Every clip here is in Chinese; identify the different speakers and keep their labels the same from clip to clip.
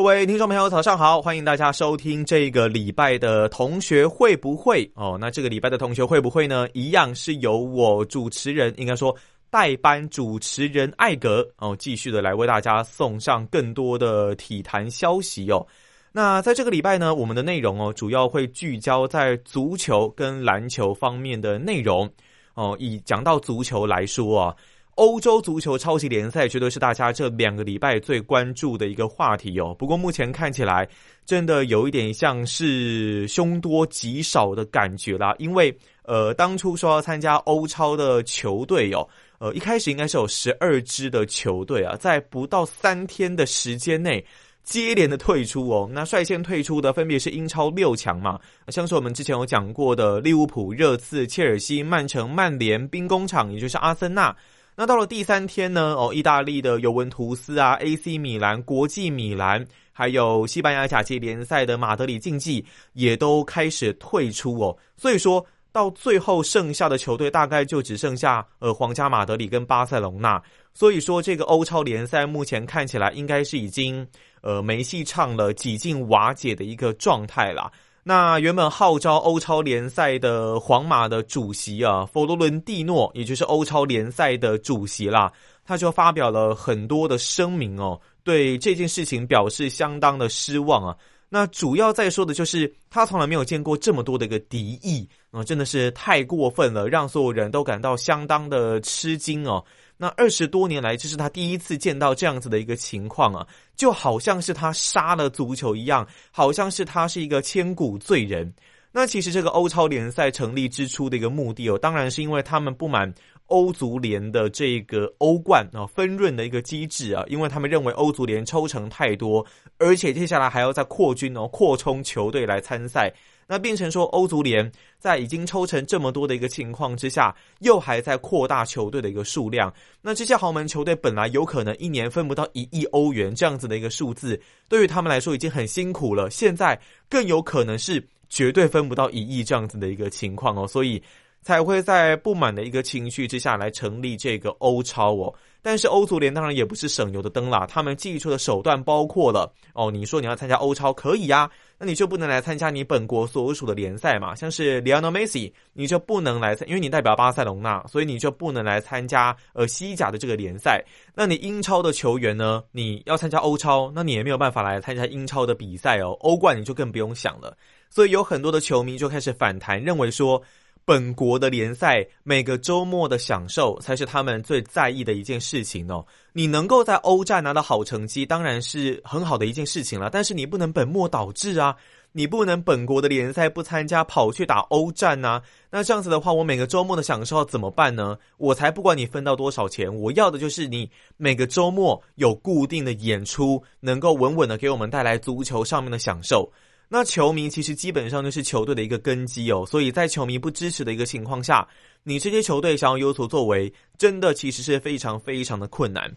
Speaker 1: 各位听众朋友，早上好！欢迎大家收听这个礼拜的同学会不会哦？那这个礼拜的同学会不会呢？一样是由我主持人，应该说代班主持人艾格哦，继续的来为大家送上更多的体坛消息哦。那在这个礼拜呢，我们的内容哦，主要会聚焦在足球跟篮球方面的内容哦。以讲到足球来说啊。欧洲足球超级联赛绝对是大家这两个礼拜最关注的一个话题哦。不过目前看起来，真的有一点像是凶多吉少的感觉啦。因为呃，当初说要参加欧超的球队哦，呃，一开始应该是有十二支的球队啊，在不到三天的时间内接连的退出哦。那率先退出的分别是英超六强嘛，像是我们之前有讲过的利物浦、热刺、切尔西、曼城、曼联、兵工厂，也就是阿森纳。那到了第三天呢？哦，意大利的尤文图斯啊，AC 米兰、国际米兰，还有西班牙甲级联赛的马德里竞技，也都开始退出哦。所以说到最后剩下的球队大概就只剩下呃皇家马德里跟巴塞隆纳。所以说这个欧超联赛目前看起来应该是已经呃没戏唱了，几近瓦解的一个状态啦。那原本号召欧超联赛的皇马的主席啊，佛罗伦蒂诺，也就是欧超联赛的主席啦，他就发表了很多的声明哦，对这件事情表示相当的失望啊。那主要在说的就是他从来没有见过这么多的一个敌意啊，真的是太过分了，让所有人都感到相当的吃惊哦。那二十多年来，这是他第一次见到这样子的一个情况啊，就好像是他杀了足球一样，好像是他是一个千古罪人。那其实这个欧超联赛成立之初的一个目的哦，当然是因为他们不满欧足联的这个欧冠啊分润的一个机制啊，因为他们认为欧足联抽成太多，而且接下来还要再扩军哦，扩充球队来参赛。那变成说，欧足联在已经抽成这么多的一个情况之下，又还在扩大球队的一个数量。那这些豪门球队本来有可能一年分不到一亿欧元这样子的一个数字，对于他们来说已经很辛苦了。现在更有可能是绝对分不到一亿这样子的一个情况哦，所以才会在不满的一个情绪之下来成立这个欧超哦。但是欧足联当然也不是省油的灯啦，他们寄出的手段包括了哦，你说你要参加欧超可以呀，那你就不能来参加你本国所属的联赛嘛？像是 Lionel Messi，你就不能来参，因为你代表巴塞隆纳，所以你就不能来参加呃西甲的这个联赛。那你英超的球员呢？你要参加欧超，那你也没有办法来参加英超的比赛哦。欧冠你就更不用想了。所以有很多的球迷就开始反弹，认为说。本国的联赛每个周末的享受才是他们最在意的一件事情哦。你能够在欧战拿到好成绩，当然是很好的一件事情了。但是你不能本末倒置啊！你不能本国的联赛不参加，跑去打欧战呐。那这样子的话，我每个周末的享受怎么办呢？我才不管你分到多少钱，我要的就是你每个周末有固定的演出，能够稳稳的给我们带来足球上面的享受。那球迷其实基本上就是球队的一个根基哦，所以在球迷不支持的一个情况下，你这些球队想要有所作为，真的其实是非常非常的困难。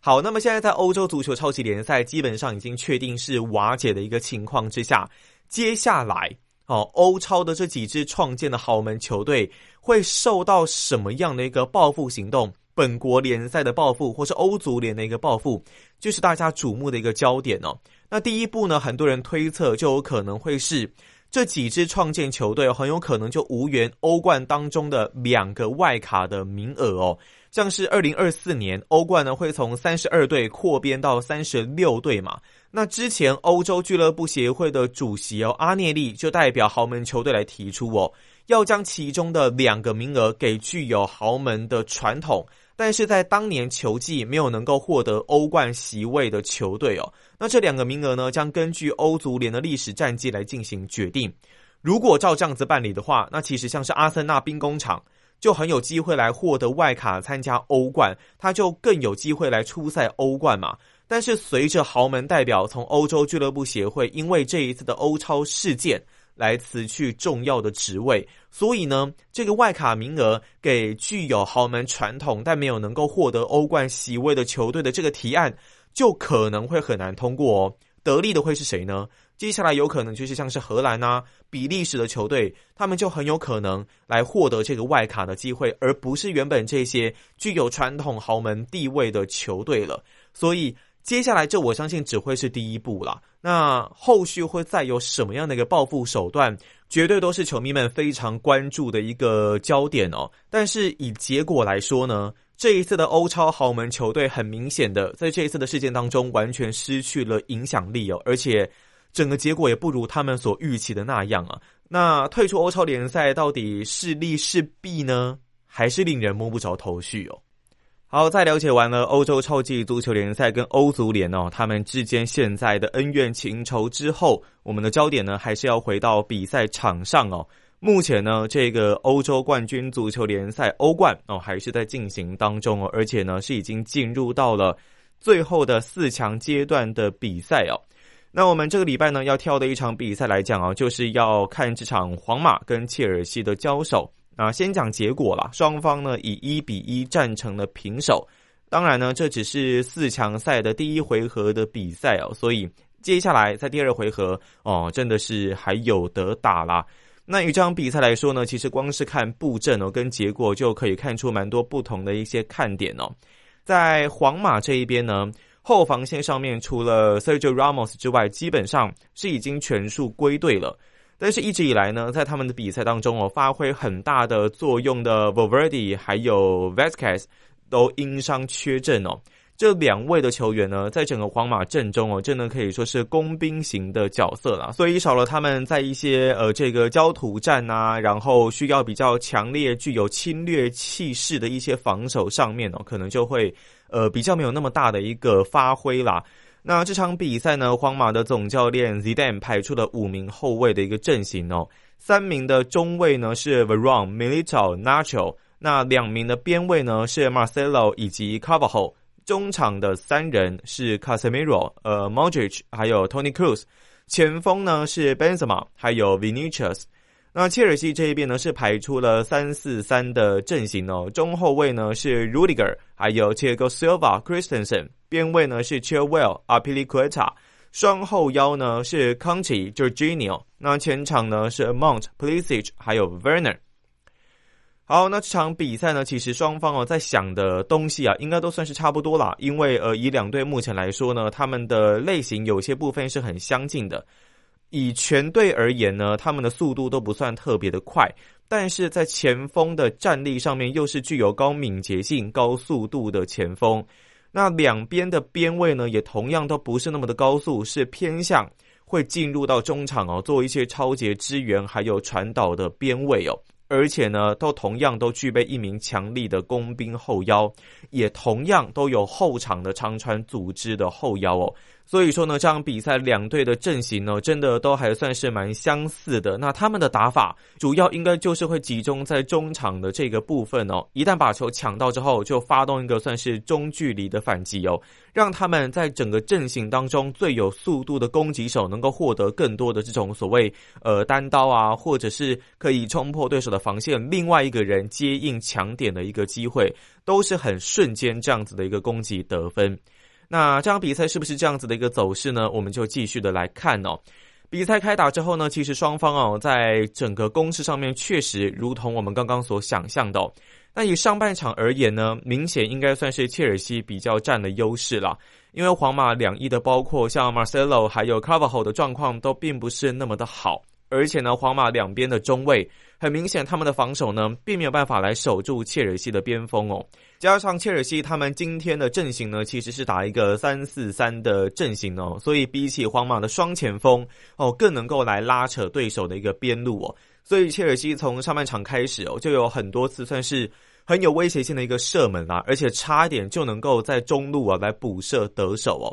Speaker 1: 好，那么现在在欧洲足球超级联赛基本上已经确定是瓦解的一个情况之下，接下来哦，欧超的这几支创建的豪门球队会受到什么样的一个报复行动？本国联赛的报复，或是欧足联的一个报复，就是大家瞩目的一个焦点哦。那第一步呢，很多人推测就有可能会是这几支创建球队很有可能就无缘欧冠当中的两个外卡的名额哦。像是二零二四年欧冠呢会从三十二队扩编到三十六队嘛。那之前欧洲俱乐部协会的主席哦阿涅利就代表豪门球队来提出哦，要将其中的两个名额给具有豪门的传统。但是在当年球季没有能够获得欧冠席位的球队哦，那这两个名额呢，将根据欧足联的历史战绩来进行决定。如果照这样子办理的话，那其实像是阿森纳兵工厂就很有机会来获得外卡参加欧冠，他就更有机会来出赛欧冠嘛。但是随着豪门代表从欧洲俱乐部协会因为这一次的欧超事件来辞去重要的职位，所以呢，这个外卡名额给具有豪门传统但没有能够获得欧冠席位的球队的这个提案，就可能会很难通过哦。得利的会是谁呢？接下来有可能就是像是荷兰啊、比利时的球队，他们就很有可能来获得这个外卡的机会，而不是原本这些具有传统豪门地位的球队了。所以。接下来，这我相信只会是第一步了。那后续会再有什么样的一个报复手段，绝对都是球迷们非常关注的一个焦点哦。但是以结果来说呢，这一次的欧超豪门球队很明显的在这一次的事件当中完全失去了影响力哦，而且整个结果也不如他们所预期的那样啊。那退出欧超联赛到底是利是弊呢？还是令人摸不着头绪哦。好，在了解完了欧洲超级足球联赛跟欧足联哦，他们之间现在的恩怨情仇之后，我们的焦点呢还是要回到比赛场上哦。目前呢，这个欧洲冠军足球联赛欧冠哦还是在进行当中哦，而且呢是已经进入到了最后的四强阶段的比赛哦。那我们这个礼拜呢要挑的一场比赛来讲啊，就是要看这场皇马跟切尔西的交手。啊，先讲结果啦，双方呢以一比一战成了平手。当然呢，这只是四强赛的第一回合的比赛哦，所以接下来在第二回合哦，真的是还有得打啦。那以这场比赛来说呢，其实光是看布阵哦，跟结果就可以看出蛮多不同的一些看点哦。在皇马这一边呢，后防线上面除了 Sergio Ramos 之外，基本上是已经全数归队了。但是，一直以来呢，在他们的比赛当中哦，发挥很大的作用的 Vavardi 还有 Vasquez 都因伤缺阵哦。这两位的球员呢，在整个皇马阵中哦，真的可以说是工兵型的角色了。所以少了他们在一些呃这个焦土战啊，然后需要比较强烈、具有侵略气势的一些防守上面哦，可能就会呃比较没有那么大的一个发挥啦。那这场比赛呢，皇马的总教练 Zidane 派出了五名后卫的一个阵型哦，三名的中卫呢是 Varon、Milito、Nacho，那两名的边卫呢是 Marcelo 以及 Carvajal，中场的三人是 Casemiro、呃 Modric 还有 Tony Cruz，前锋呢是 Benzema 还有 Vinicius。那切尔西这一边呢是排出了三四三的阵型哦，中后卫呢是 Rudiger，还有 Thiago Silva、Christensen，边卫呢是 Chilwell、阿皮利奎塔，双后腰呢是 Conti、Jorginho，那前场呢是 Mount、p l i s i c 还有 Werner。好，那这场比赛呢，其实双方哦在想的东西啊，应该都算是差不多啦，因为呃以两队目前来说呢，他们的类型有些部分是很相近的。以全队而言呢，他们的速度都不算特别的快，但是在前锋的战力上面又是具有高敏捷性、高速度的前锋。那两边的边位呢，也同样都不是那么的高速，是偏向会进入到中场哦，做一些超节支援还有传导的边位哦。而且呢，都同样都具备一名强力的工兵后腰，也同样都有后场的长传组织的后腰哦。所以说呢，这场比赛两队的阵型呢，真的都还算是蛮相似的。那他们的打法主要应该就是会集中在中场的这个部分哦。一旦把球抢到之后，就发动一个算是中距离的反击哦，让他们在整个阵型当中最有速度的攻击手能够获得更多的这种所谓呃单刀啊，或者是可以冲破对手的防线，另外一个人接应抢点的一个机会，都是很瞬间这样子的一个攻击得分。那这场比赛是不是这样子的一个走势呢？我们就继续的来看哦。比赛开打之后呢，其实双方哦，在整个攻势上面确实如同我们刚刚所想象的。那以上半场而言呢，明显应该算是切尔西比较占了优势了，因为皇马两翼的包括像 Marcelo 还有 Carvajal 的状况都并不是那么的好，而且呢，皇马两边的中卫很明显他们的防守呢，并没有办法来守住切尔西的边锋哦。加上切尔西他们今天的阵型呢，其实是打一个三四三的阵型哦，所以比起皇马的双前锋哦，更能够来拉扯对手的一个边路哦。所以切尔西从上半场开始哦，就有很多次算是很有威胁性的一个射门啦，而且差一点就能够在中路啊来补射得手哦。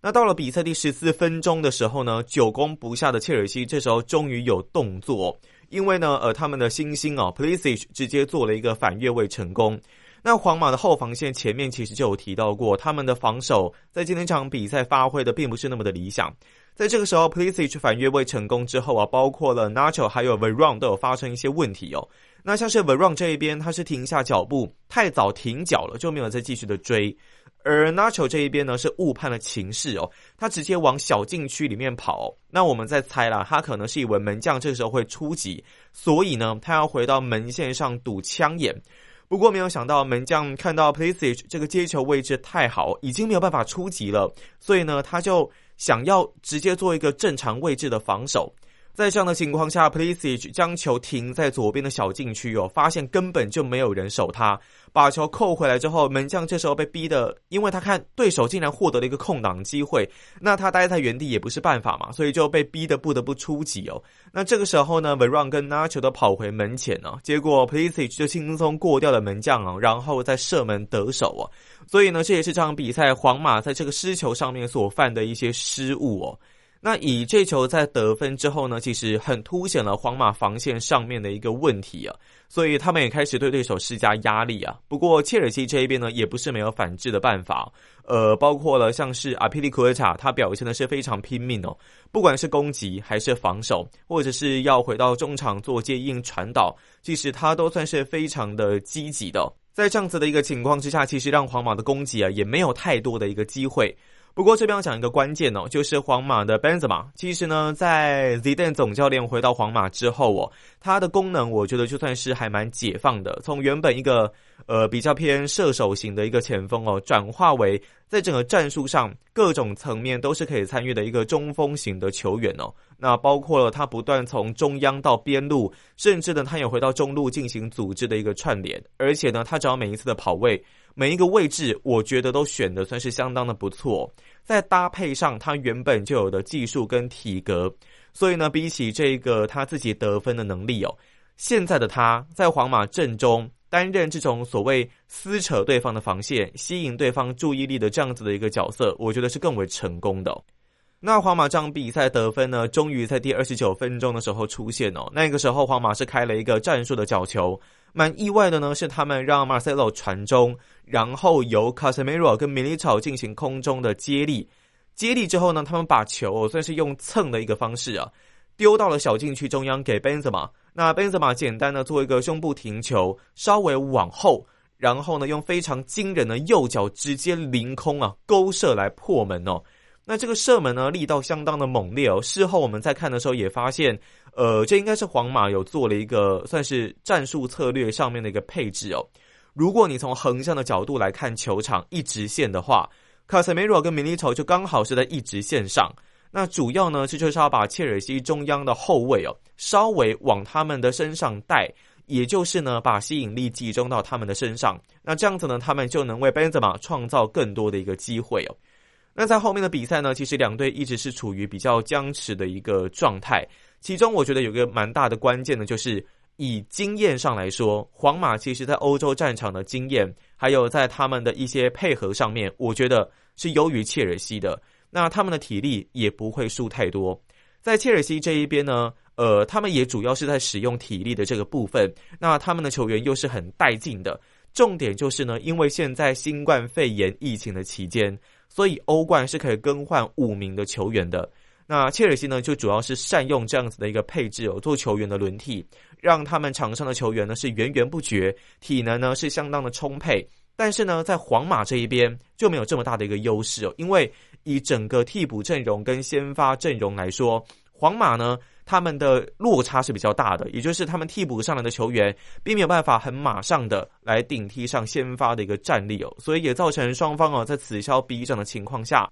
Speaker 1: 那到了比赛第十四分钟的时候呢，久攻不下的切尔西这时候终于有动作，因为呢，呃，他们的新星哦 p l i s i c 直接做了一个反越位成功。那皇马的后防线前面其实就有提到过，他们的防守在今天这场比赛发挥的并不是那么的理想。在这个时候 p l i s i c 反越位成功之后啊，包括了 Nacho 还有 Veron 都有发生一些问题哦。那像是 Veron 这一边，他是停下脚步，太早停脚了，就没有再继续的追。而 Nacho 这一边呢，是误判了情势哦，他直接往小禁区里面跑。那我们在猜啦，他可能是以为门将这时候会出击，所以呢，他要回到门线上堵枪眼。不过没有想到门将看到 p l i s i c 这个接球位置太好，已经没有办法出击了，所以呢，他就。想要直接做一个正常位置的防守，在这样的情况下 p l i s i c 将球停在左边的小禁区哦，发现根本就没有人守他，把球扣回来之后，门将这时候被逼的，因为他看对手竟然获得了一个空档机会，那他待在原地也不是办法嘛，所以就被逼的不得不出击哦。那这个时候呢 v e r o n 跟 Nacho 都跑回门前哦，结果 p l i s i c 就轻松过掉了门将哦，然后再射门得手哦。所以呢，这也是这场比赛皇马在这个失球上面所犯的一些失误哦。那以这球在得分之后呢，其实很凸显了皇马防线上面的一个问题啊。所以他们也开始对对手施加压力啊。不过切尔西这一边呢，也不是没有反制的办法。呃，包括了像是阿皮利库尔塔，他表现的是非常拼命哦。不管是攻击还是防守，或者是要回到中场做接应传导，其实他都算是非常的积极的。在这样子的一个情况之下，其实让皇马的攻击啊也没有太多的一个机会。不过这边要讲一个关键哦，就是皇马的 Benzema。其实呢，在 Zidane 总教练回到皇马之后哦，他的功能我觉得就算是还蛮解放的。从原本一个呃比较偏射手型的一个前锋哦，转化为在整个战术上各种层面都是可以参与的一个中锋型的球员哦。那包括了他不断从中央到边路，甚至呢他也回到中路进行组织的一个串联，而且呢他只要每一次的跑位。每一个位置，我觉得都选的算是相当的不错，在搭配上他原本就有的技术跟体格，所以呢，比起这个他自己得分的能力哦，现在的他在皇马阵中担任这种所谓撕扯对方的防线、吸引对方注意力的这样子的一个角色，我觉得是更为成功的。那皇马这场比赛得分呢，终于在第二十九分钟的时候出现哦，那个时候皇马是开了一个战术的角球。蛮意外的呢，是他们让 Marcelo 传中，然后由 Casemiro 跟米利草进行空中的接力。接力之后呢，他们把球算是用蹭的一个方式啊，丢到了小禁区中央给 Benzema。那 Benzema 简单的做一个胸部停球，稍微往后，然后呢用非常惊人的右脚直接凌空啊勾射来破门哦。那这个射门呢，力道相当的猛烈哦。事后我们在看的时候也发现，呃，这应该是皇马有做了一个算是战术策略上面的一个配置哦。如果你从横向的角度来看球场一直线的话，卡塞梅罗跟米利丑就刚好是在一直线上。那主要呢，这就是要把切尔西中央的后卫哦，稍微往他们的身上带，也就是呢，把吸引力集中到他们的身上。那这样子呢，他们就能为贝泽马创造更多的一个机会哦。那在后面的比赛呢，其实两队一直是处于比较僵持的一个状态。其中我觉得有个蛮大的关键呢，就是以经验上来说，皇马其实在欧洲战场的经验，还有在他们的一些配合上面，我觉得是优于切尔西的。那他们的体力也不会输太多。在切尔西这一边呢，呃，他们也主要是在使用体力的这个部分。那他们的球员又是很带劲的。重点就是呢，因为现在新冠肺炎疫情的期间。所以欧冠是可以更换五名的球员的。那切尔西呢，就主要是善用这样子的一个配置哦，做球员的轮替，让他们场上的球员呢是源源不绝，体能呢是相当的充沛。但是呢，在皇马这一边就没有这么大的一个优势哦，因为以整个替补阵容跟先发阵容来说，皇马呢。他们的落差是比较大的，也就是他们替补上来的球员并没有办法很马上的来顶替上先发的一个战力哦，所以也造成双方哦在此消彼长的情况下，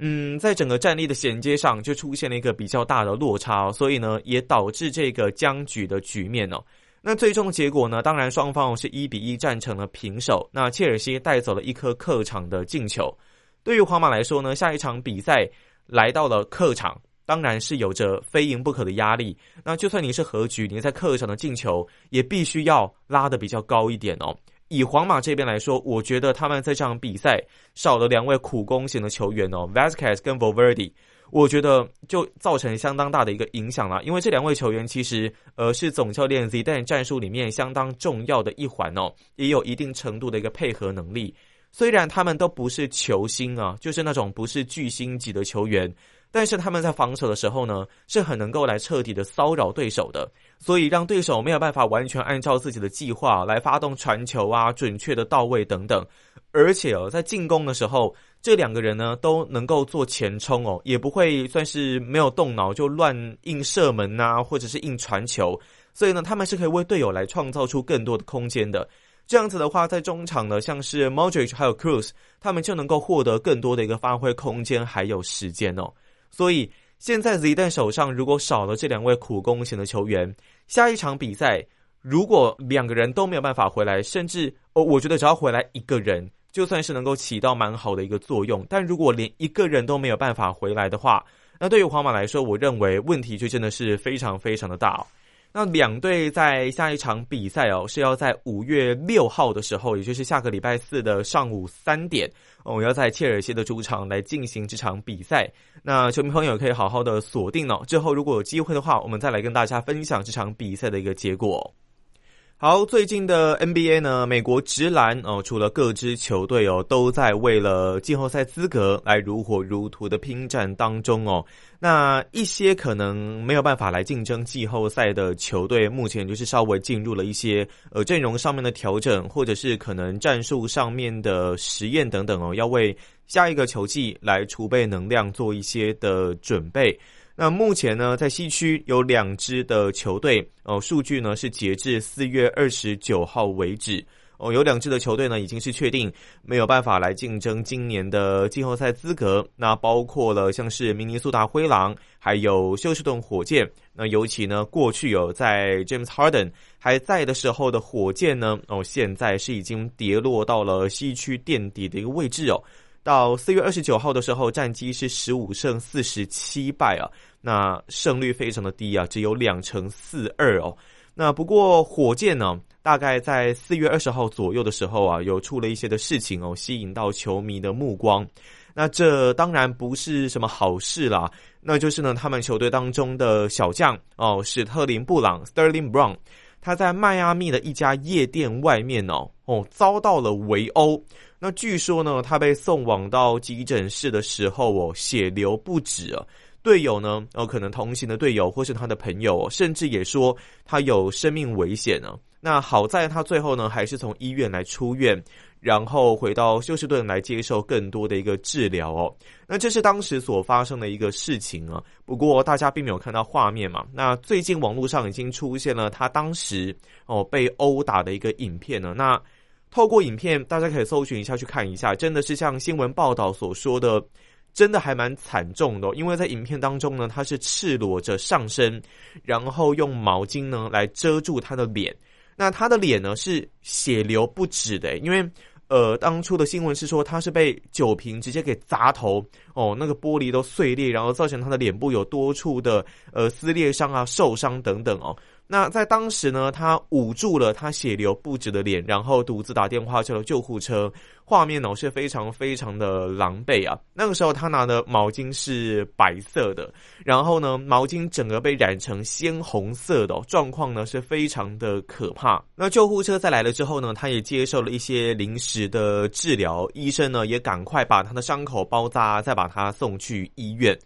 Speaker 1: 嗯，在整个战力的衔接上就出现了一个比较大的落差，哦所以呢也导致这个僵局的局面哦。那最终的结果呢，当然双方是一比一战成了平手。那切尔西带走了一颗客场的进球，对于皇马来说呢，下一场比赛来到了客场。当然是有着非赢不可的压力。那就算你是和局，你在客场的进球也必须要拉的比较高一点哦。以皇马这边来说，我觉得他们在这场比赛少了两位苦攻型的球员哦，Vasquez 跟 Valverde。我觉得就造成相当大的一个影响了。因为这两位球员其实呃是总教练 Zidane 战术里面相当重要的一环哦，也有一定程度的一个配合能力。虽然他们都不是球星啊，就是那种不是巨星级的球员。但是他们在防守的时候呢，是很能够来彻底的骚扰对手的，所以让对手没有办法完全按照自己的计划来发动传球啊，准确的到位等等。而且哦，在进攻的时候，这两个人呢都能够做前冲哦，也不会算是没有动脑就乱硬射门呐，或者是硬传球。所以呢，他们是可以为队友来创造出更多的空间的。这样子的话，在中场呢，像是 Modric 还有 Cruz，他们就能够获得更多的一个发挥空间还有时间哦。所以现在 Z 蛋手上如果少了这两位苦攻型的球员，下一场比赛如果两个人都没有办法回来，甚至哦，我觉得只要回来一个人，就算是能够起到蛮好的一个作用。但如果连一个人都没有办法回来的话，那对于皇马来说，我认为问题就真的是非常非常的大。那两队在下一场比赛哦，是要在五月六号的时候，也就是下个礼拜四的上午三点，我们，要在切尔西的主场来进行这场比赛。那球迷朋友可以好好的锁定哦，之后如果有机会的话，我们再来跟大家分享这场比赛的一个结果。好，最近的 NBA 呢，美国直男哦，除了各支球队哦，都在为了季后赛资格来如火如荼的拼战当中哦。那一些可能没有办法来竞争季后赛的球队，目前就是稍微进入了一些呃阵容上面的调整，或者是可能战术上面的实验等等哦，要为下一个球季来储备能量，做一些的准备。那目前呢，在西区有两支的球队哦，数据呢是截至四月二十九号为止哦，有两支的球队呢已经是确定没有办法来竞争今年的季后赛资格。那包括了像是明尼苏达灰狼，还有休斯顿火箭。那尤其呢，过去有在 James Harden 还在的时候的火箭呢，哦，现在是已经跌落到了西区垫底的一个位置哦。到四月二十九号的时候，战绩是十五胜四十七败啊，那胜率非常的低啊，只有两成四二哦。那不过火箭呢，大概在四月二十号左右的时候啊，有出了一些的事情哦，吸引到球迷的目光。那这当然不是什么好事啦，那就是呢，他们球队当中的小将哦，史特林布朗 （Sterling Brown），他在迈阿密的一家夜店外面哦哦遭到了围殴。那据说呢，他被送往到急诊室的时候哦，血流不止啊。队友呢，哦，可能同行的队友或是他的朋友，甚至也说他有生命危险呢。那好在他最后呢，还是从医院来出院，然后回到休斯顿来接受更多的一个治疗哦。那这是当时所发生的一个事情啊。不过大家并没有看到画面嘛。那最近网络上已经出现了他当时哦被殴打的一个影片呢。那透过影片，大家可以搜寻一下去看一下，真的是像新闻报道所说的，真的还蛮惨重的。因为在影片当中呢，他是赤裸着上身，然后用毛巾呢来遮住他的脸，那他的脸呢是血流不止的，因为呃当初的新闻是说他是被酒瓶直接给砸头哦，那个玻璃都碎裂，然后造成他的脸部有多处的呃撕裂伤啊、受伤等等哦。那在当时呢，他捂住了他血流不止的脸，然后独自打电话叫了救护车。画面呢是非常非常的狼狈啊！那个时候他拿的毛巾是白色的，然后呢，毛巾整个被染成鲜红色的状况呢是非常的可怕。那救护车在来了之后呢，他也接受了一些临时的治疗，医生呢也赶快把他的伤口包扎，再把他送去医院。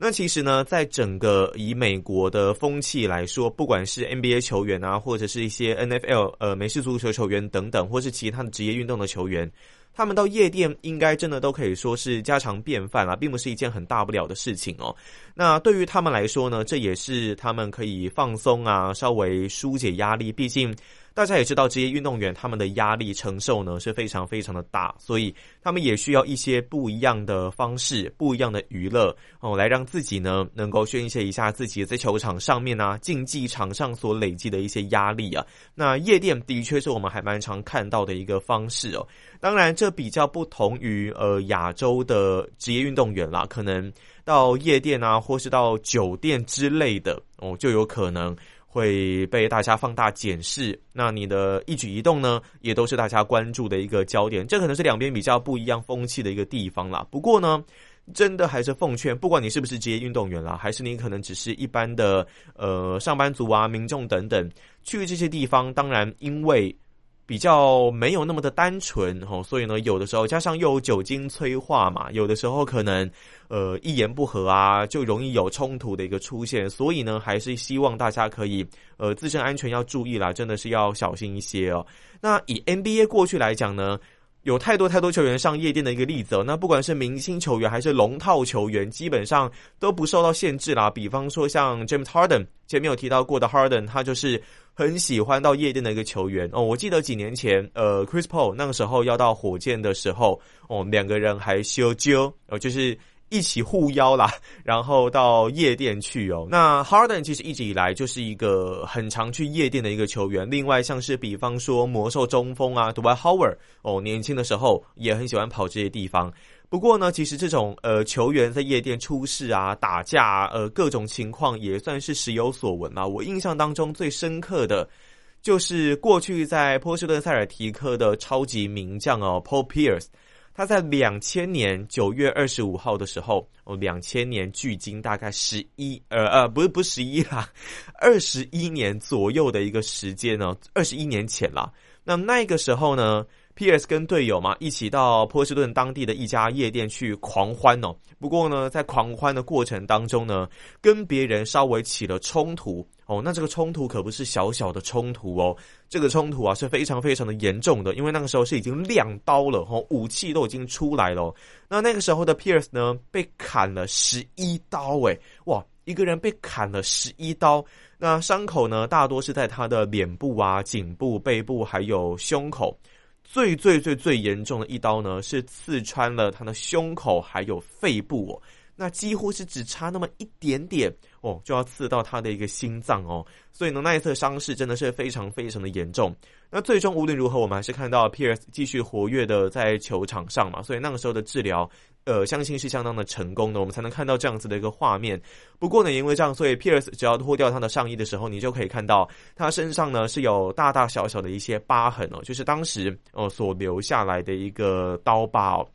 Speaker 1: 那其实呢，在整个以美国的风气来说，不管是 NBA 球员啊，或者是一些 NFL 呃美式足球球员等等，或是其他的职业运动的球员，他们到夜店应该真的都可以说是家常便饭啊，并不是一件很大不了的事情哦。那对于他们来说呢，这也是他们可以放松啊，稍微疏解压力，毕竟。大家也知道，职业运动员他们的压力承受呢是非常非常的大，所以他们也需要一些不一样的方式、不一样的娱乐哦，来让自己呢能够宣泄一下自己在球场上面啊、竞技场上所累积的一些压力啊。那夜店的确是我们还蛮常看到的一个方式哦。当然，这比较不同于呃亚洲的职业运动员啦，可能到夜店啊，或是到酒店之类的哦，就有可能。会被大家放大检视，那你的一举一动呢，也都是大家关注的一个焦点。这可能是两边比较不一样风气的一个地方啦。不过呢，真的还是奉劝，不管你是不是职业运动员啦，还是你可能只是一般的呃上班族啊、民众等等，去这些地方，当然因为。比较没有那么的单纯哦，所以呢，有的时候加上又有酒精催化嘛，有的时候可能呃一言不合啊，就容易有冲突的一个出现，所以呢，还是希望大家可以呃自身安全要注意啦，真的是要小心一些哦。那以 NBA 过去来讲呢？有太多太多球员上夜店的一个例子哦，那不管是明星球员还是龙套球员，基本上都不受到限制啦。比方说像 James Harden，前面有提到过的 Harden，他就是很喜欢到夜店的一个球员哦。我记得几年前，呃，Chris Paul 那个时候要到火箭的时候，哦，两个人还修揪，哦，就是。一起护腰啦，然后到夜店去哦。那 Harden 其实一直以来就是一个很常去夜店的一个球员。另外，像是比方说魔兽中锋啊，Dwight Howard 哦，年轻的时候也很喜欢跑这些地方。不过呢，其实这种呃球员在夜店出事啊、打架呃各种情况也算是时有所闻嘛。我印象当中最深刻的，就是过去在波士顿塞尔提克的超级名将哦，Paul Pierce。他在两千年九月二十五号的时候，哦，两千年距今大概十一，呃呃，不是不是十一啦，二十一年左右的一个时间呢，二十一年前啦。那那个时候呢，P.S. 跟队友嘛一起到波士顿当地的一家夜店去狂欢哦。不过呢，在狂欢的过程当中呢，跟别人稍微起了冲突。哦，那这个冲突可不是小小的冲突哦，这个冲突啊是非常非常的严重的，因为那个时候是已经亮刀了，哦，武器都已经出来了。那那个时候的 Pierce 呢，被砍了十一刀，诶，哇，一个人被砍了十一刀，那伤口呢，大多是在他的脸部啊、颈部、背部还有胸口，最最最最严重的一刀呢，是刺穿了他的胸口还有肺部哦。那几乎是只差那么一点点哦，就要刺到他的一个心脏哦，所以呢，那一侧伤势真的是非常非常的严重。那最终无论如何，我们还是看到 Pierce 继续活跃的在球场上嘛，所以那个时候的治疗，呃，相信是相当的成功的，我们才能看到这样子的一个画面。不过呢，因为这样，所以 Pierce 只要脱掉他的上衣的时候，你就可以看到他身上呢是有大大小小的一些疤痕哦，就是当时哦所留下来的一个刀疤哦。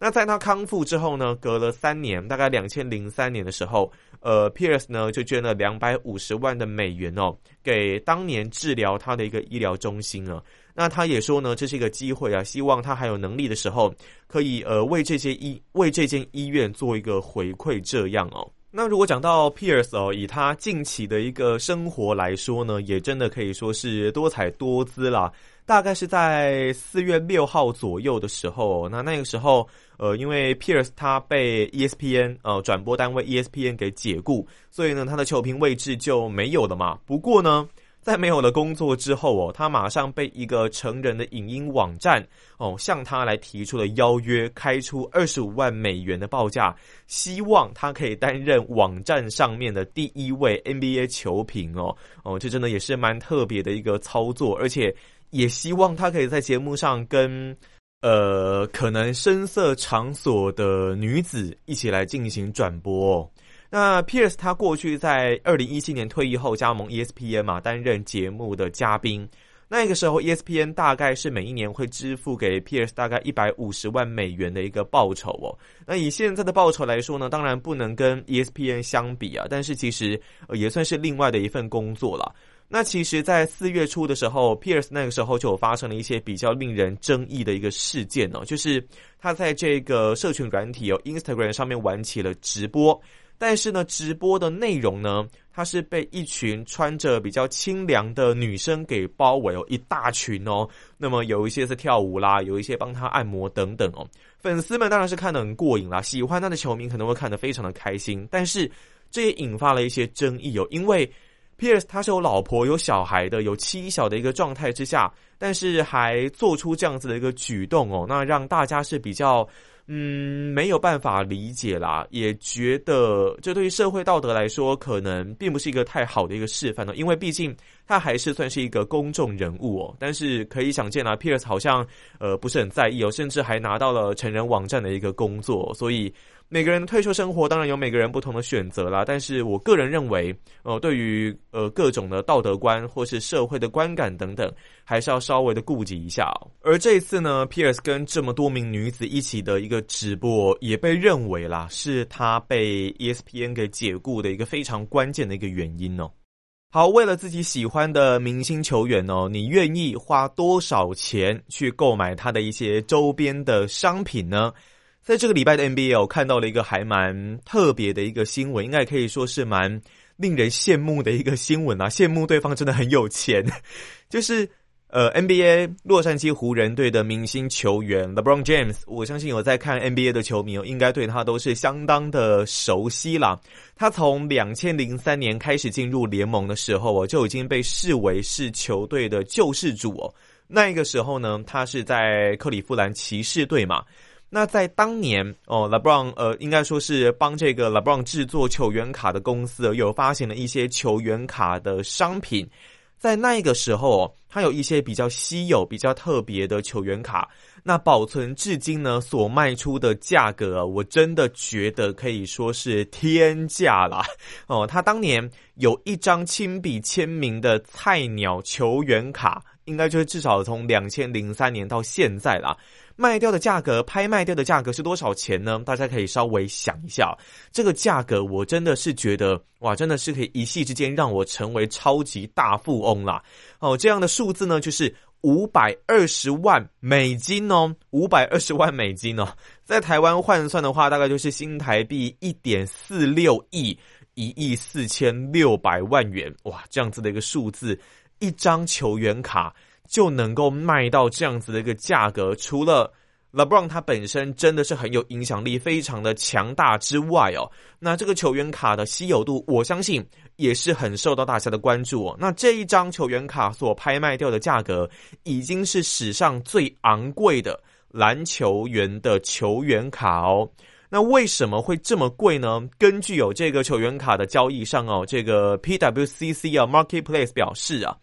Speaker 1: 那在他康复之后呢？隔了三年，大概两千零三年的时候，呃，Pierce 呢就捐了两百五十万的美元哦，给当年治疗他的一个医疗中心啊。那他也说呢，这是一个机会啊，希望他还有能力的时候，可以呃为这些医为这间医院做一个回馈。这样哦。那如果讲到 Pierce 哦，以他近期的一个生活来说呢，也真的可以说是多彩多姿啦。大概是在四月六号左右的时候，那那个时候，呃，因为 Pierce 他被 ESPN 呃转播单位 ESPN 给解雇，所以呢，他的球评位置就没有了嘛。不过呢，在没有了工作之后哦，他马上被一个成人的影音网站哦向他来提出了邀约，开出二十五万美元的报价，希望他可以担任网站上面的第一位 NBA 球评哦哦，这真的也是蛮特别的一个操作，而且。也希望他可以在节目上跟呃可能声色场所的女子一起来进行转播。那 Pierce 他过去在二零一七年退役后加盟 ESPN 嘛，担任节目的嘉宾。那个时候 ESPN 大概是每一年会支付给 Pierce 大概一百五十万美元的一个报酬哦。那以现在的报酬来说呢，当然不能跟 ESPN 相比啊，但是其实也算是另外的一份工作了。那其实，在四月初的时候，Pierce 那个时候就发生了一些比较令人争议的一个事件哦，就是他在这个社群软体哦 Instagram 上面玩起了直播，但是呢，直播的内容呢，他是被一群穿着比较清凉的女生给包围哦，一大群哦，那么有一些是跳舞啦，有一些帮他按摩等等哦，粉丝们当然是看得很过瘾啦，喜欢他的球迷可能会看得非常的开心，但是这也引发了一些争议哦，因为。Pierce 他是有老婆有小孩的，有妻小的一个状态之下，但是还做出这样子的一个举动哦，那让大家是比较嗯没有办法理解啦，也觉得这对于社会道德来说，可能并不是一个太好的一个示范呢，因为毕竟他还是算是一个公众人物哦。但是可以想见啊，Pierce 好像呃不是很在意哦，甚至还拿到了成人网站的一个工作，所以。每个人的退休生活当然有每个人不同的选择啦，但是我个人认为，呃，对于呃各种的道德观或是社会的观感等等，还是要稍微的顾及一下。而这一次呢，Pierce 跟这么多名女子一起的一个直播，也被认为啦是他被 ESPN 给解雇的一个非常关键的一个原因哦。好，为了自己喜欢的明星球员哦，你愿意花多少钱去购买他的一些周边的商品呢？在这个礼拜的 NBA，我看到了一个还蛮特别的一个新闻，应该可以说是蛮令人羡慕的一个新闻啊！羡慕对方真的很有钱，就是呃 NBA 洛杉矶湖人队的明星球员 LeBron James，我相信有在看 NBA 的球迷哦，应该对他都是相当的熟悉啦。他从两千零三年开始进入联盟的时候哦，就已经被视为是球队的救世主哦。那个时候呢，他是在克利夫兰骑士队嘛。那在当年哦，LeBron 呃，应该说是帮这个 LeBron 制作球员卡的公司有发行了一些球员卡的商品，在那个时候哦，它有一些比较稀有、比较特别的球员卡，那保存至今呢，所卖出的价格，我真的觉得可以说是天价啦。哦。他当年有一张亲笔签名的菜鸟球员卡，应该就是至少从两千零三年到现在啦。卖掉的价格，拍卖掉的价格是多少钱呢？大家可以稍微想一下，这个价格我真的是觉得哇，真的是可以一夕之间让我成为超级大富翁啦！哦，这样的数字呢，就是五百二十万美金哦，五百二十万美金哦，在台湾换算的话，大概就是新台币一点四六亿，一亿四千六百万元哇，这样子的一个数字，一张球员卡。就能够卖到这样子的一个价格，除了 LeBron 他本身真的是很有影响力、非常的强大之外哦，那这个球员卡的稀有度，我相信也是很受到大家的关注哦。那这一张球员卡所拍卖掉的价格，已经是史上最昂贵的篮球员的球员卡哦。那为什么会这么贵呢？根据有这个球员卡的交易上哦，这个 PWCC 啊 Marketplace 表示啊。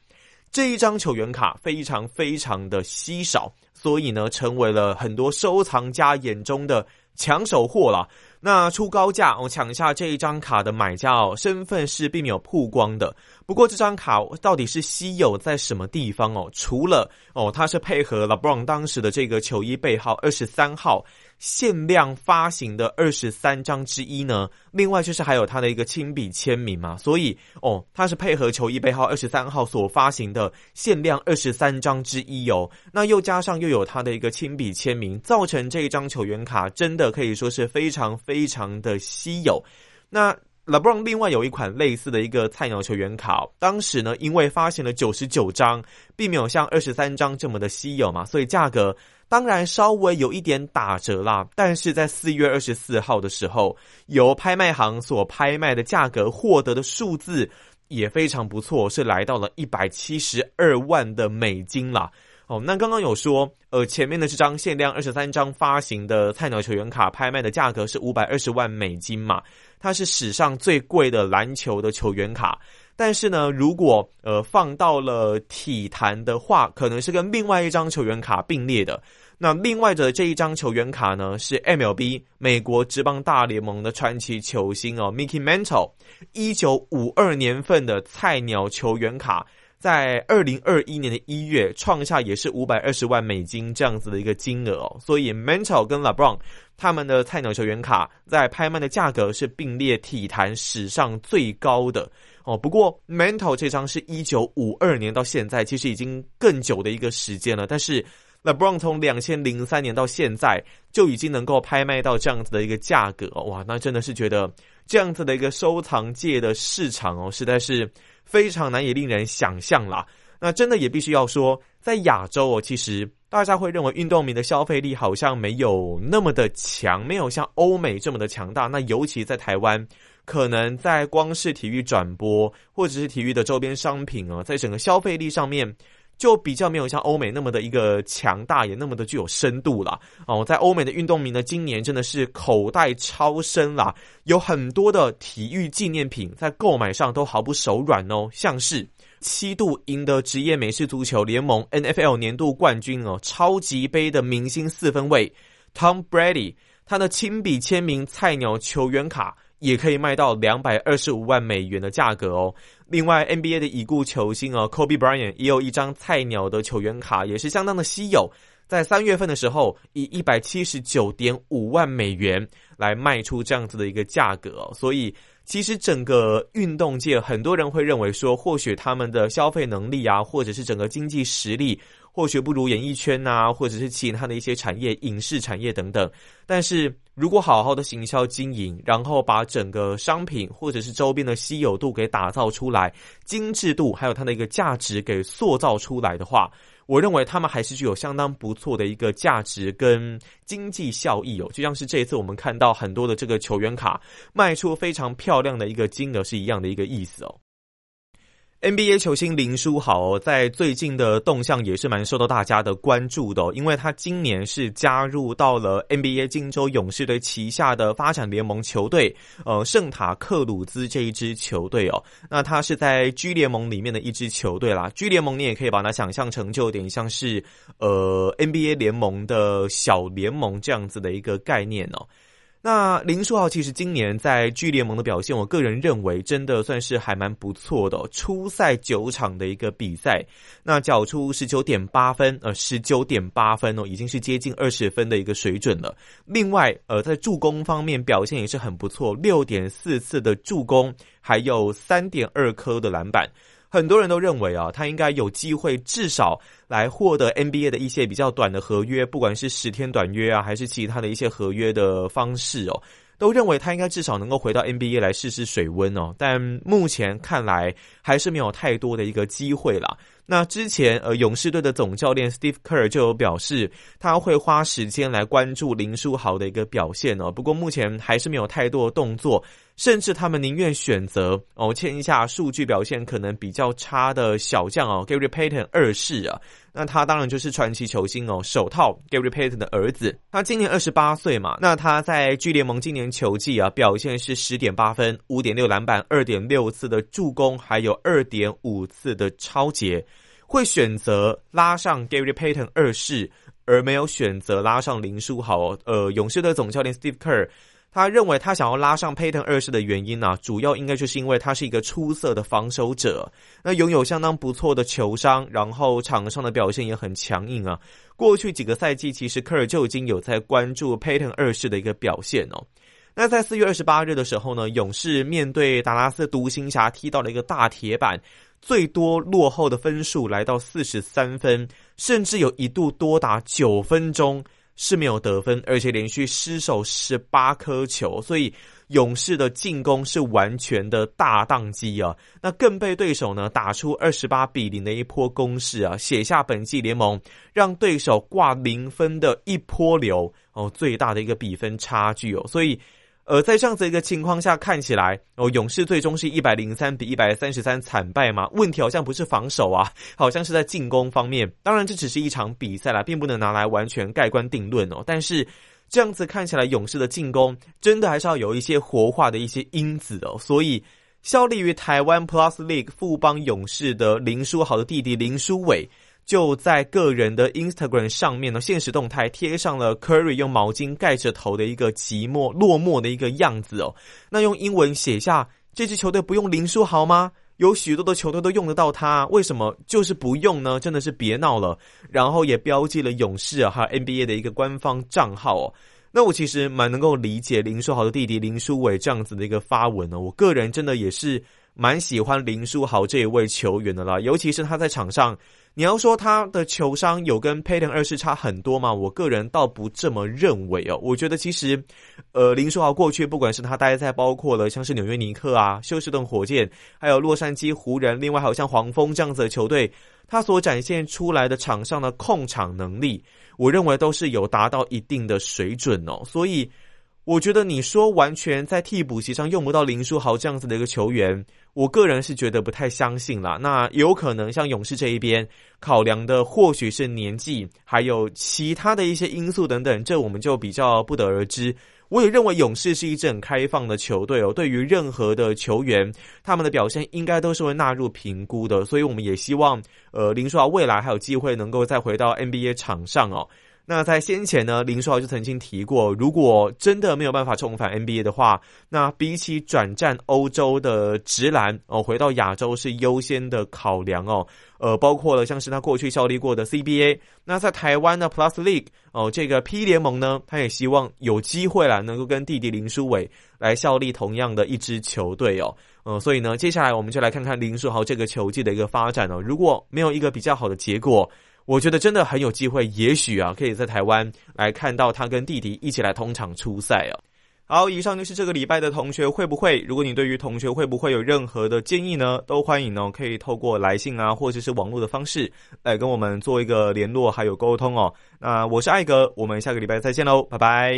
Speaker 1: 这一张球员卡非常非常的稀少，所以呢，成为了很多收藏家眼中的抢手货了。那出高价哦，抢下这一张卡的买家哦，身份是并没有曝光的。不过这张卡到底是稀有在什么地方哦？除了哦，它是配合 LeBron 当时的这个球衣背号二十三号。限量发行的二十三张之一呢，另外就是还有他的一个亲笔签名嘛，所以哦，他是配合球衣背号二十三号所发行的限量二十三张之一哦，那又加上又有他的一个亲笔签名，造成这一张球员卡真的可以说是非常非常的稀有。那 LeBron 另外有一款类似的一个菜鸟球员卡，当时呢因为发行了九十九张，并没有像二十三张这么的稀有嘛，所以价格。当然稍微有一点打折啦，但是在四月二十四号的时候，由拍卖行所拍卖的价格获得的数字也非常不错，是来到了一百七十二万的美金啦。哦，那刚刚有说，呃，前面的这张限量二十三张发行的菜鸟球员卡拍卖的价格是五百二十万美金嘛？它是史上最贵的篮球的球员卡。但是呢，如果呃放到了体坛的话，可能是跟另外一张球员卡并列的。那另外的这一张球员卡呢，是 MLB 美国职棒大联盟的传奇球星哦，Mickey Mantle，一九五二年份的菜鸟球员卡，在二零二一年的一月创下也是五百二十万美金这样子的一个金额哦。所以 Mantle 跟 LeBron 他们的菜鸟球员卡在拍卖的价格是并列体坛史上最高的。哦，不过 Mental 这张是一九五二年到现在，其实已经更久的一个时间了。但是 LeBron 从两千零三年到现在就已经能够拍卖到这样子的一个价格，哇，那真的是觉得这样子的一个收藏界的市场哦，实在是非常难以令人想象啦。那真的也必须要说，在亚洲哦，其实大家会认为运动迷的消费力好像没有那么的强，没有像欧美这么的强大。那尤其在台湾。可能在光是体育转播或者是体育的周边商品啊，在整个消费力上面就比较没有像欧美那么的一个强大，也那么的具有深度了哦。在欧美的运动迷呢，今年真的是口袋超深啦，有很多的体育纪念品在购买上都毫不手软哦，像是。七度赢得职业美式足球联盟 NFL 年度冠军哦，超级杯的明星四分卫 Tom Brady，他的亲笔签名菜鸟球员卡也可以卖到两百二十五万美元的价格哦。另外，NBA 的已故球星哦，Kobe Bryant 也有一张菜鸟的球员卡，也是相当的稀有。在三月份的时候，以一百七十九点五万美元来卖出这样子的一个价格，所以其实整个运动界很多人会认为说，或许他们的消费能力啊，或者是整个经济实力，或许不如演艺圈呐，或者是其他的一些产业、影视产业等等。但是如果好好的行销经营，然后把整个商品或者是周边的稀有度给打造出来，精致度还有它的一个价值给塑造出来的话。我认为他们还是具有相当不错的一个价值跟经济效益哦，就像是这一次我们看到很多的这个球员卡卖出非常漂亮的一个金额是一样的一个意思哦。NBA 球星林书豪在最近的动向也是蛮受到大家的关注的，因为他今年是加入到了 NBA 金州勇士队旗下的发展联盟球队，呃，圣塔克鲁兹这一支球队哦。那他是在 G 联盟里面的一支球队啦，G 联盟你也可以把它想象成就有点像是呃 NBA 联盟的小联盟这样子的一个概念哦。那林书豪其实今年在 G 联盟的表现，我个人认为真的算是还蛮不错的。初赛九场的一个比赛，那缴出十九点八分，呃，十九点八分哦，已经是接近二十分的一个水准了。另外，呃，在助攻方面表现也是很不错，六点四次的助攻，还有三点二颗的篮板。很多人都认为啊，他应该有机会至少来获得 NBA 的一些比较短的合约，不管是十天短约啊，还是其他的一些合约的方式哦，都认为他应该至少能够回到 NBA 来试试水温哦。但目前看来还是没有太多的一个机会啦。那之前呃，勇士队的总教练 Steve Kerr 就有表示，他会花时间来关注林书豪的一个表现哦。不过目前还是没有太多动作。甚至他们宁愿选择哦签一下数据表现可能比较差的小将哦，Gary Payton 二世啊，那他当然就是传奇球星哦，手套 Gary Payton 的儿子，他今年二十八岁嘛，那他在 G 联盟今年球季啊表现是十点八分，五点六篮板，二点六次的助攻，还有二点五次的超节，会选择拉上 Gary Payton 二世，而没有选择拉上林书豪，呃，勇士的总教练 Steve Kerr。他认为他想要拉上 Payton 二世的原因呢，主要应该就是因为他是一个出色的防守者，那拥有相当不错的球商，然后场上的表现也很强硬啊。过去几个赛季，其实科尔就已经有在关注 Payton 二世的一个表现哦。那在四月二十八日的时候呢，勇士面对达拉斯独行侠踢到了一个大铁板，最多落后的分数来到四十三分，甚至有一度多达九分钟。是没有得分，而且连续失手十八颗球，所以勇士的进攻是完全的大宕机啊！那更被对手呢打出二十八比零的一波攻势啊，写下本季联盟让对手挂零分的一波流哦，最大的一个比分差距哦，所以。呃，在这样子一个情况下，看起来哦，勇士最终是一百零三比一百三十三惨败嘛？问题好像不是防守啊，好像是在进攻方面。当然，这只是一场比赛啦，并不能拿来完全盖棺定论哦。但是这样子看起来，勇士的进攻真的还是要有一些活化的一些因子哦。所以，效力于台湾 Plus League 富邦勇士的林书豪的弟弟林书伟。就在个人的 Instagram 上面呢，现实动态贴上了 Curry 用毛巾盖着头的一个寂寞落寞的一个样子哦。那用英文写下这支球队不用林书豪吗？有许多的球队都用得到他，为什么就是不用呢？真的是别闹了。然后也标记了勇士啊，还有 NBA 的一个官方账号哦。那我其实蛮能够理解林书豪的弟弟林书伟这样子的一个发文呢。我个人真的也是蛮喜欢林书豪这一位球员的啦，尤其是他在场上。你要说他的球商有跟 Payton 二世差很多吗？我个人倒不这么认为哦。我觉得其实，呃，林书豪过去不管是他待在包括了像是纽约尼克啊、休斯顿火箭，还有洛杉矶湖人，另外还有像黄蜂这样子的球队，他所展现出来的场上的控场能力，我认为都是有达到一定的水准哦。所以。我觉得你说完全在替补席上用不到林书豪这样子的一个球员，我个人是觉得不太相信啦。那有可能像勇士这一边考量的或许是年纪，还有其他的一些因素等等，这我们就比较不得而知。我也认为勇士是一支很开放的球队哦，对于任何的球员，他们的表现应该都是会纳入评估的，所以我们也希望，呃，林书豪未来还有机会能够再回到 NBA 场上哦。那在先前呢，林书豪就曾经提过，如果真的没有办法重返 NBA 的话，那比起转战欧洲的直男哦，回到亚洲是优先的考量哦。呃，包括了像是他过去效力过的 CBA，那在台湾的 Plus League 哦，这个 P 联盟呢，他也希望有机会啦，能够跟弟弟林书伟来效力同样的一支球队哦。呃，所以呢，接下来我们就来看看林书豪这个球技的一个发展哦。如果没有一个比较好的结果，我觉得真的很有机会，也许啊，可以在台湾来看到他跟弟弟一起来同场出赛哦。好，以上就是这个礼拜的同学会不会？如果你对于同学会不会有任何的建议呢，都欢迎哦，可以透过来信啊，或者是网络的方式来跟我们做一个联络还有沟通哦。那我是艾格，我们下个礼拜再见喽，拜拜。